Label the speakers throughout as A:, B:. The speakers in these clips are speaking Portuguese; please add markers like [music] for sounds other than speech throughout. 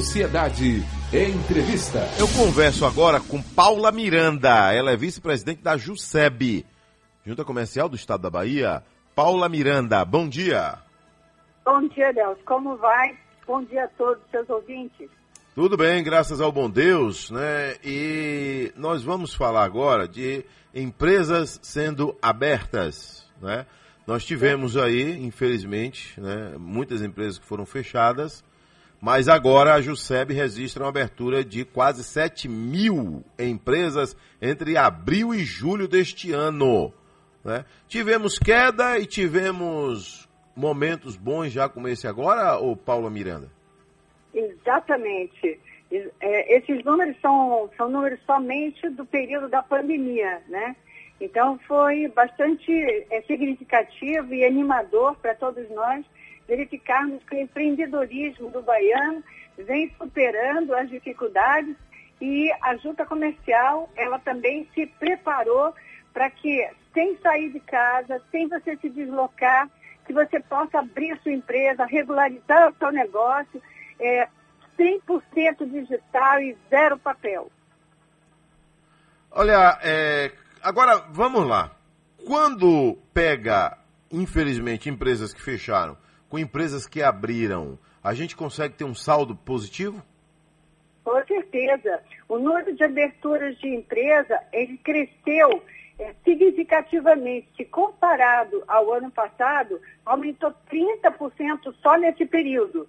A: Sociedade. Entrevista.
B: Eu converso agora com Paula Miranda. Ela é vice-presidente da JUSEB, Junta Comercial do Estado da Bahia. Paula Miranda, bom dia.
C: Bom dia, Deus. Como vai? Bom dia a todos os seus ouvintes.
B: Tudo bem, graças ao bom Deus, né? E nós vamos falar agora de empresas sendo abertas, né? Nós tivemos aí, infelizmente, né, muitas empresas que foram fechadas, mas agora a JUSEB registra uma abertura de quase 7 mil empresas entre abril e julho deste ano. Né? Tivemos queda e tivemos momentos bons já como esse agora, ou Paula Miranda?
C: Exatamente. É, esses números são, são números somente do período da pandemia, né? Então foi bastante é, significativo e animador para todos nós verificarmos que o empreendedorismo do baiano vem superando as dificuldades e a junta comercial ela também se preparou para que sem sair de casa, sem você se deslocar, que você possa abrir sua empresa, regularizar o seu negócio, é, 100% digital e zero papel.
B: Olha, é, Agora, vamos lá. Quando pega, infelizmente, empresas que fecharam com empresas que abriram, a gente consegue ter um saldo positivo?
C: Com certeza. O número de aberturas de empresa, ele cresceu é, significativamente. Se comparado ao ano passado, aumentou 30% só nesse período.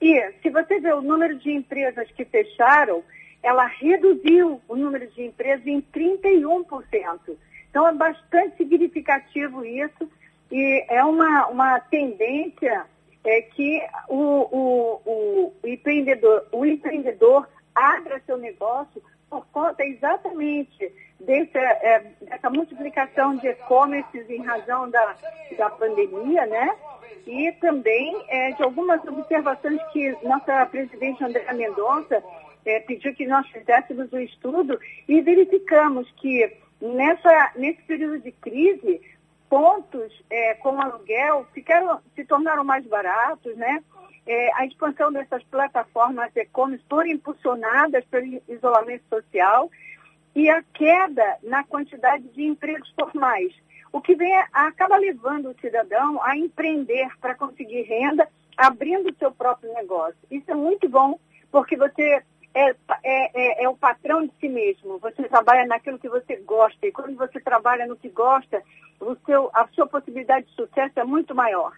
C: E se você vê o número de empresas que fecharam, ela reduziu o número de empresas em 31%. Então é bastante significativo isso e é uma, uma tendência é, que o, o, o, empreendedor, o empreendedor abra seu negócio por conta exatamente desse, é, dessa multiplicação de e-commerce em razão da, da pandemia, né? E também é, de algumas observações que nossa presidente Andréa Mendonça é, pediu que nós fizéssemos o um estudo e verificamos que nessa, nesse período de crise, pontos é, com aluguel ficaram, se tornaram mais baratos, né? É, a expansão dessas plataformas e-commerce foram impulsionadas pelo isolamento social e a queda na quantidade de empregos formais, o que vem, acaba levando o cidadão a empreender para conseguir renda, abrindo o seu próprio negócio. Isso é muito bom, porque você é, é, é, é, o patrão de si mesmo. Você trabalha naquilo que você gosta. E quando você trabalha no que gosta, o seu, a sua possibilidade de sucesso é muito maior.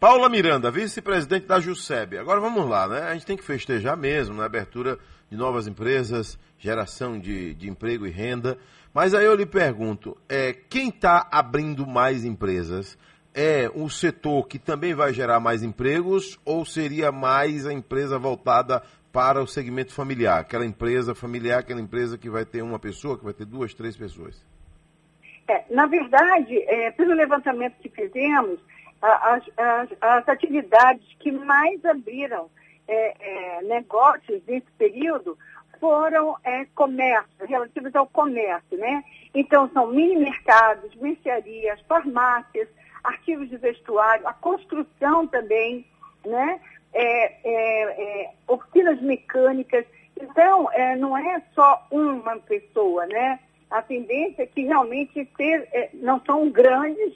B: Paula Miranda, vice-presidente da JUSEB. Agora vamos lá, né? A gente tem que festejar mesmo na abertura de novas empresas, geração de, de emprego e renda. Mas aí eu lhe pergunto, é, quem está abrindo mais empresas? É o setor que também vai gerar mais empregos ou seria mais a empresa voltada para o segmento familiar, aquela empresa familiar, aquela empresa que vai ter uma pessoa, que vai ter duas, três pessoas?
C: É, na verdade, é, pelo levantamento que fizemos, as, as, as atividades que mais abriram é, é negócios nesse período foram é, comércio, relativos ao comércio, né? Então, são mini mercados, mercearias, farmácias, artigos de vestuário, a construção também, né? É, é, é, oficinas mecânicas. Então, é, não é só uma pessoa, né? A tendência é que realmente ter, é, não são grandes,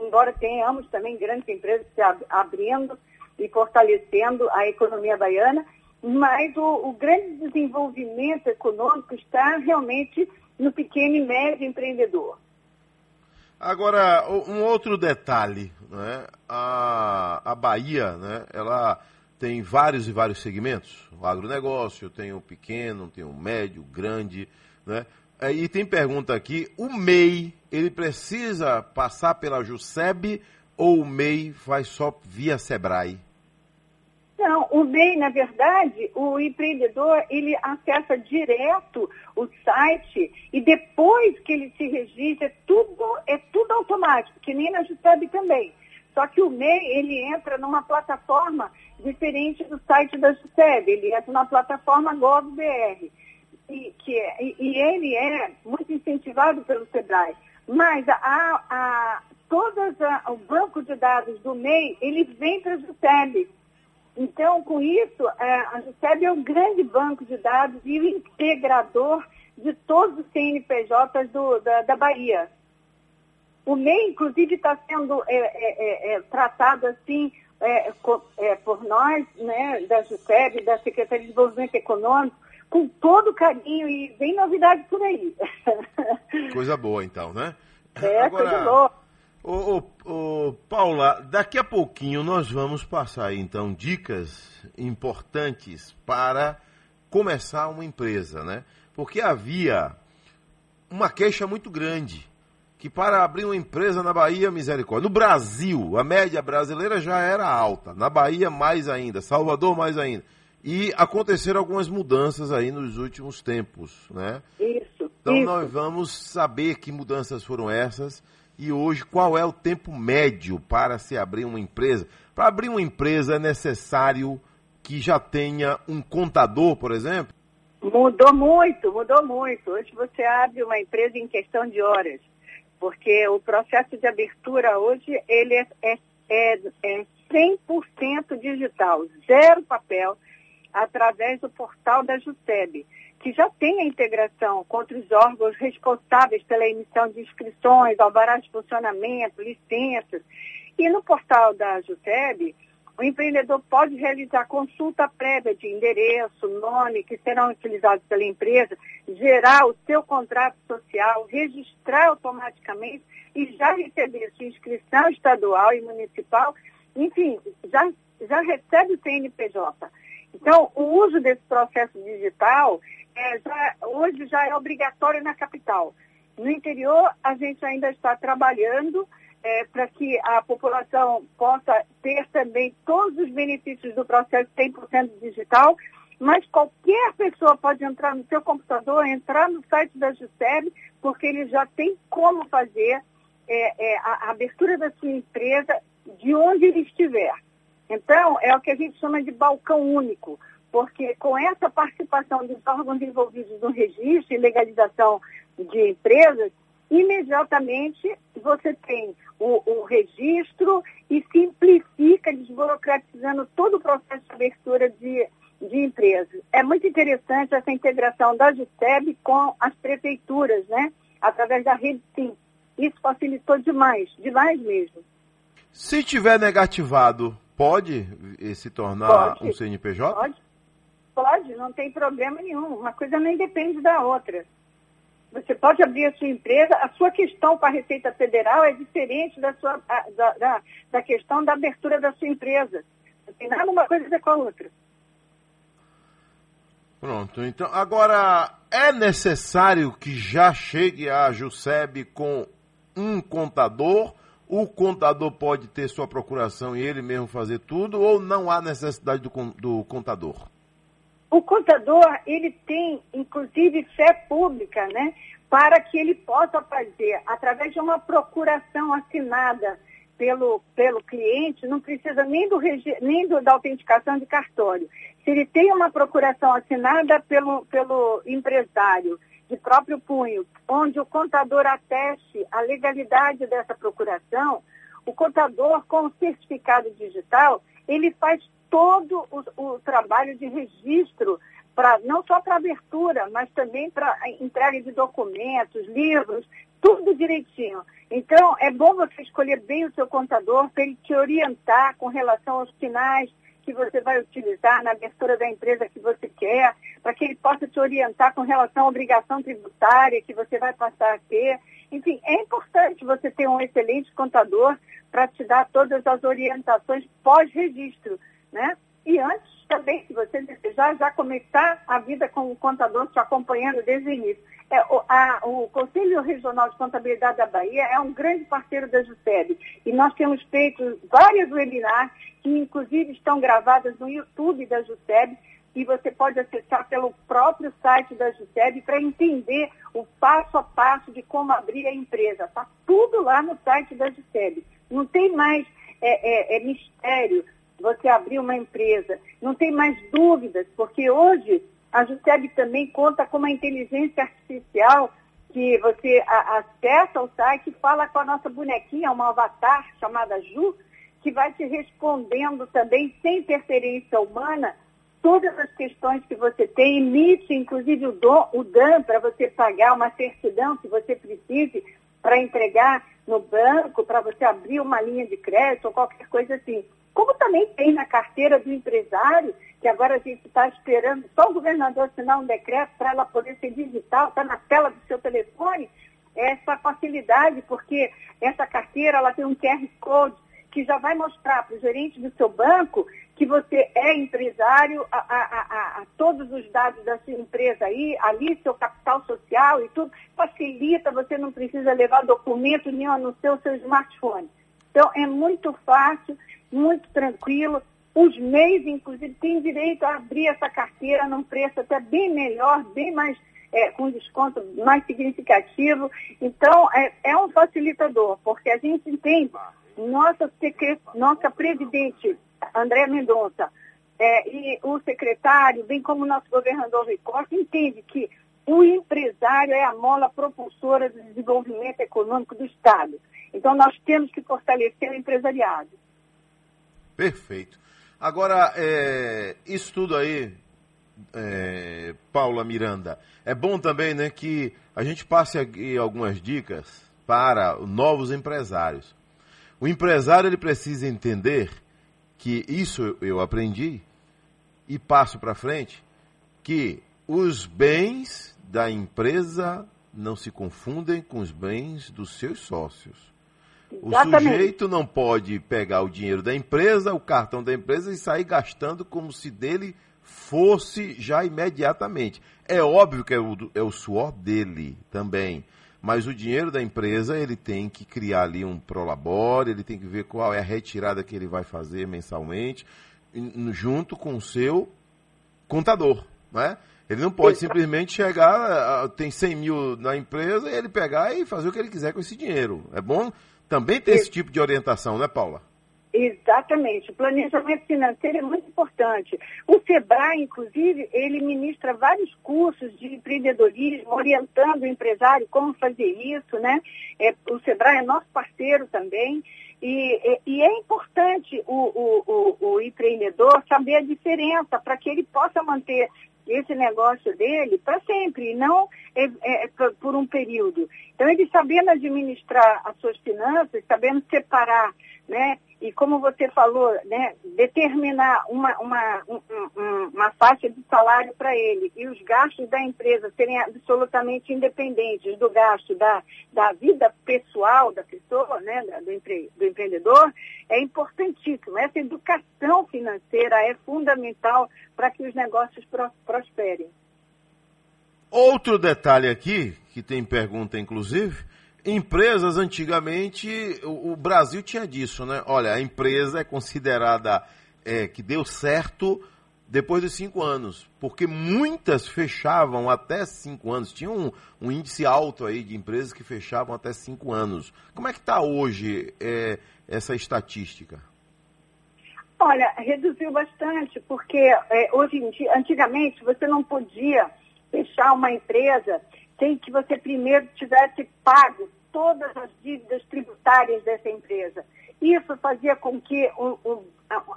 C: embora tenhamos também grandes empresas se abrindo e fortalecendo a economia baiana, mas o, o grande desenvolvimento econômico está realmente no pequeno e médio empreendedor.
B: Agora, um outro detalhe, né? a, a Bahia, né? ela tem vários e vários segmentos. O agronegócio, tem o pequeno, tem o médio, o grande, né? É, e tem pergunta aqui, o MEI, ele precisa passar pela JUSEB ou o MEI vai só via SEBRAE?
C: Não, o MEI, na verdade, o empreendedor, ele acessa direto o site e depois que ele se registra, é tudo, é tudo automático, que nem na JUSEB também. Só que o MEI, ele entra numa plataforma diferente do site da JUSEB, ele entra numa plataforma GovBR. E, que é, e, e, ele é muito incentivado pelo SEBRAE. Mas a, a, todas a, o banco de dados do MEI, ele vem para a JUSEB. Então, com isso, é, a Juseb é um grande banco de dados e o integrador de todos os CNPJs do, da, da Bahia. O MEI, inclusive, está sendo é, é, é, é, tratado assim por nós, né, da Juseb, da Secretaria de Desenvolvimento Econômico, com todo carinho e vem novidade por aí. [laughs]
B: Coisa boa, então, né?
C: É, Agora, coisa boa.
B: Ô, ô, ô, Paula, daqui a pouquinho nós vamos passar então dicas importantes para começar uma empresa, né? Porque havia uma queixa muito grande que para abrir uma empresa na Bahia, misericórdia. No Brasil, a média brasileira já era alta, na Bahia mais ainda, Salvador mais ainda. E aconteceram algumas mudanças aí nos últimos tempos, né?
C: Isso.
B: Então
C: isso.
B: nós vamos saber que mudanças foram essas e hoje qual é o tempo médio para se abrir uma empresa. Para abrir uma empresa é necessário que já tenha um contador, por exemplo?
C: Mudou muito, mudou muito. Hoje você abre uma empresa em questão de horas porque o processo de abertura hoje ele é, é, é, é 100% digital, zero papel, através do portal da JUSEB, que já tem a integração com os órgãos responsáveis pela emissão de inscrições, alvarás de funcionamento, licenças. E no portal da JUSEB, o empreendedor pode realizar consulta prévia de endereço, nome, que serão utilizados pela empresa, gerar o seu contrato social, registrar automaticamente e já receber sua inscrição estadual e municipal, enfim, já, já recebe o CNPJ. Então, o uso desse processo digital é, já, hoje já é obrigatório na capital. No interior, a gente ainda está trabalhando é, para que a população possa ter também todos os benefícios do processo 100% digital, mas qualquer pessoa pode entrar no seu computador, entrar no site da Juseb, porque ele já tem como fazer é, é, a, a abertura da sua empresa de onde ele estiver. Então, é o que a gente chama de balcão único, porque com essa participação dos órgãos envolvidos no registro e legalização de empresas, imediatamente você tem o, o, registro e simplifica, desburocratizando todo o processo de abertura de, de empresas. É muito interessante essa integração da GISEB com as prefeituras, né? Através da rede Sim. Isso facilitou demais, demais mesmo.
B: Se tiver negativado, pode se tornar
C: pode,
B: um CNPJ?
C: Pode, não tem problema nenhum. Uma coisa nem depende da outra. Você pode abrir a sua empresa, a sua questão com a Receita Federal é diferente da, sua, da, da, da questão da abertura da sua empresa. Não tem nada uma coisa a ver com a outra.
B: Pronto, então agora é necessário que já chegue a Juseb com um contador? O contador pode ter sua procuração e ele mesmo fazer tudo ou não há necessidade do, do contador?
C: O contador, ele tem, inclusive, fé pública, né? Para que ele possa fazer, através de uma procuração assinada pelo, pelo cliente, não precisa nem, do, nem do, da autenticação de cartório. Se ele tem uma procuração assinada pelo, pelo empresário, de próprio punho, onde o contador ateste a legalidade dessa procuração, o contador, com o certificado digital, ele faz todo o, o trabalho de registro, pra, não só para abertura, mas também para entrega de documentos, livros, tudo direitinho. Então, é bom você escolher bem o seu contador para ele te orientar com relação aos sinais que você vai utilizar na abertura da empresa que você quer, para que ele possa te orientar com relação à obrigação tributária que você vai passar a ter. Enfim, é importante você ter um excelente contador para te dar todas as orientações pós-registro né? E antes também, se você desejar, já começar a vida com o contador te acompanhando desde o início. É, o, a, o, Conselho Regional de Contabilidade da Bahia é um grande parceiro da JUSEB e nós temos feito várias webinars que inclusive estão gravadas no YouTube da JUSEB e você pode acessar pelo próprio site da JUSEB para entender o passo a passo de como abrir a empresa. Está tudo lá no site da JUSEB. Não tem mais é, é, é mistério, você abrir uma empresa. Não tem mais dúvidas, porque hoje a Juseb também conta com uma inteligência artificial que você acessa o site e fala com a nossa bonequinha, uma avatar chamada Ju, que vai te respondendo também, sem interferência humana, todas as questões que você tem, emite inclusive o, do, o DAN para você pagar uma certidão que você precise para entregar no banco, para você abrir uma linha de crédito ou qualquer coisa assim. Como também tem na carteira do empresário, que agora a gente está esperando só o governador assinar um decreto para ela poder ser digital, está na tela do seu telefone, essa facilidade, porque essa carteira ela tem um QR Code que já vai mostrar para o gerente do seu banco que você é empresário, a, a, a, a, todos os dados da sua empresa aí, ali seu capital social e tudo, facilita, você não precisa levar documento nenhum no seu, seu smartphone. Então, é muito fácil, muito tranquilo. Os MEIs, inclusive, têm direito a abrir essa carteira num preço até bem melhor, bem mais, é, com desconto mais significativo. Então, é, é um facilitador, porque a gente entende, nossa, nossa presidente André Mendonça é, e o secretário, bem como o nosso governador Rui Costa, entende que o empresário é a mola propulsora do desenvolvimento econômico do Estado. Então, nós temos que fortalecer o empresariado.
B: Perfeito. Agora, é, isso tudo aí, é, Paula Miranda, é bom também né, que a gente passe aqui algumas dicas para novos empresários. O empresário ele precisa entender que isso eu aprendi e passo para frente, que os bens da empresa não se confundem com os bens dos seus sócios. Exatamente. O sujeito não pode pegar o dinheiro da empresa, o cartão da empresa e sair gastando como se dele fosse já imediatamente. É óbvio que é o, é o suor dele também. Mas o dinheiro da empresa, ele tem que criar ali um prolabore, ele tem que ver qual é a retirada que ele vai fazer mensalmente, junto com o seu contador, né? Ele não pode simplesmente chegar, tem 100 mil na empresa e ele pegar e fazer o que ele quiser com esse dinheiro. É bom também ter esse tipo de orientação, né, Paula?
C: Exatamente. O planejamento financeiro é muito importante. O SEBRAE, inclusive, ele ministra vários cursos de empreendedorismo, orientando o empresário como fazer isso, né? É, o SEBRAE é nosso parceiro também. E, e, é importante o, o, o, o empreendedor saber a diferença para que ele possa manter esse negócio dele para sempre, e não é, é, por um período. Então, ele sabendo administrar as suas finanças, sabendo separar né, e como você falou, né, determinar uma, uma, um, uma faixa de salário para ele e os gastos da empresa serem absolutamente independentes do gasto da, da vida pessoal da pessoa, né, do, empre, do empreendedor, é importantíssimo. Essa educação financeira é fundamental para que os negócios pro, prosperem.
B: Outro detalhe aqui, que tem pergunta inclusive, Empresas, antigamente, o, o, Brasil tinha disso, né? Olha, a empresa é considerada é, que deu certo depois de cinco anos, porque muitas fechavam até cinco anos. Tinha um, um índice alto aí de empresas que fechavam até cinco anos. Como é que está hoje é, essa estatística?
C: Olha, reduziu bastante, porque é, hoje em dia, antigamente, você não podia fechar uma empresa sem que você primeiro tivesse pago todas as dívidas tributárias dessa empresa. Isso fazia com que o, o,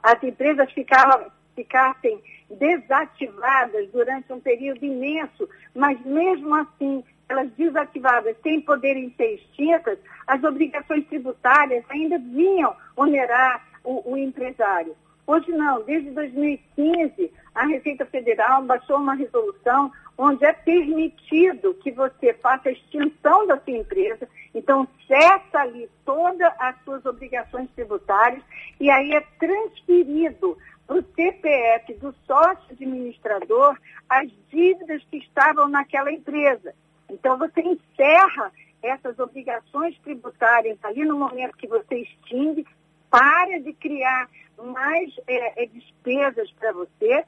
C: as empresas ficavam, ficassem desativadas durante um período imenso, mas mesmo assim, elas desativadas sem poderem ser extintas, as obrigações tributárias ainda vinham onerar o, o empresário. Hoje não, desde 2015, a Receita Federal baixou uma resolução onde é permitido que você faça a extinção da sua empresa, então cessa ali todas as suas obrigações tributárias e aí é transferido para o CPF do sócio administrador as dívidas que estavam naquela empresa. Então você encerra essas obrigações tributárias ali no momento que você extingue, para de criar mais é, despesas para você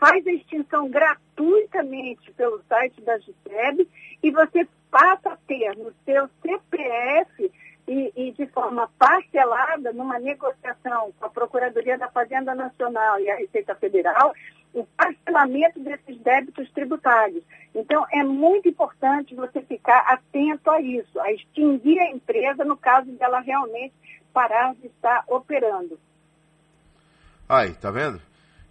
C: faz a extinção gratuitamente pelo site da GISEB e você passa a ter no seu CPF e, e, de forma parcelada, numa negociação com a Procuradoria da Fazenda Nacional e a Receita Federal, o parcelamento desses débitos tributários. Então, é muito importante você ficar atento a isso, a extinguir a empresa no caso dela realmente parar de estar operando.
B: Aí, tá vendo?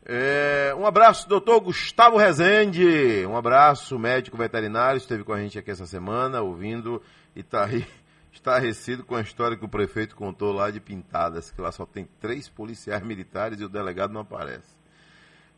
B: É, um abraço, doutor Gustavo Rezende. Um abraço, médico veterinário, esteve com a gente aqui essa semana, ouvindo e tá aí, [laughs] estarrecido com a história que o prefeito contou lá de Pintadas, que lá só tem três policiais militares e o delegado não aparece.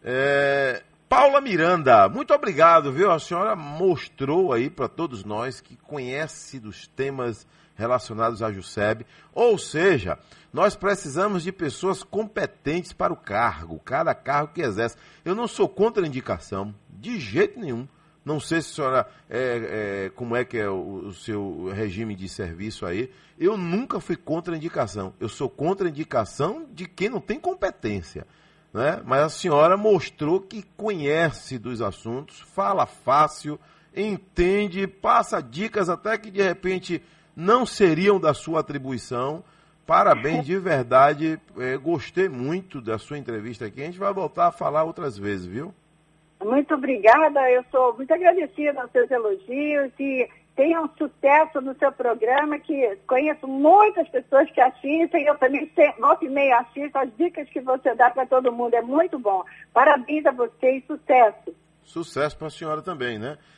B: É, Paula Miranda, muito obrigado, viu? A senhora mostrou aí para todos nós que conhece dos temas relacionados à JUSEB, ou seja, nós precisamos de pessoas competentes para o cargo, cada cargo que exerce. Eu não sou contra a indicação, de jeito nenhum. Não sei se a senhora, é, é, como é que é o, o, seu regime de serviço aí. Eu nunca fui contra a indicação. Eu sou contra a indicação de quem não tem competência. Né? Mas a senhora mostrou que conhece dos assuntos, fala fácil, entende, passa dicas até que de repente não seriam da sua atribuição. Parabéns de verdade. É, gostei muito da sua entrevista aqui. A gente vai voltar a falar outras vezes, viu?
C: Muito obrigada. Eu sou muito agradecida aos seus elogios e tenha um sucesso no seu programa, que conheço muitas pessoas que assistem, eu também volta e meia assisto, as dicas que você dá para todo mundo é muito bom. Parabéns a você e sucesso.
B: Sucesso para a senhora também, né?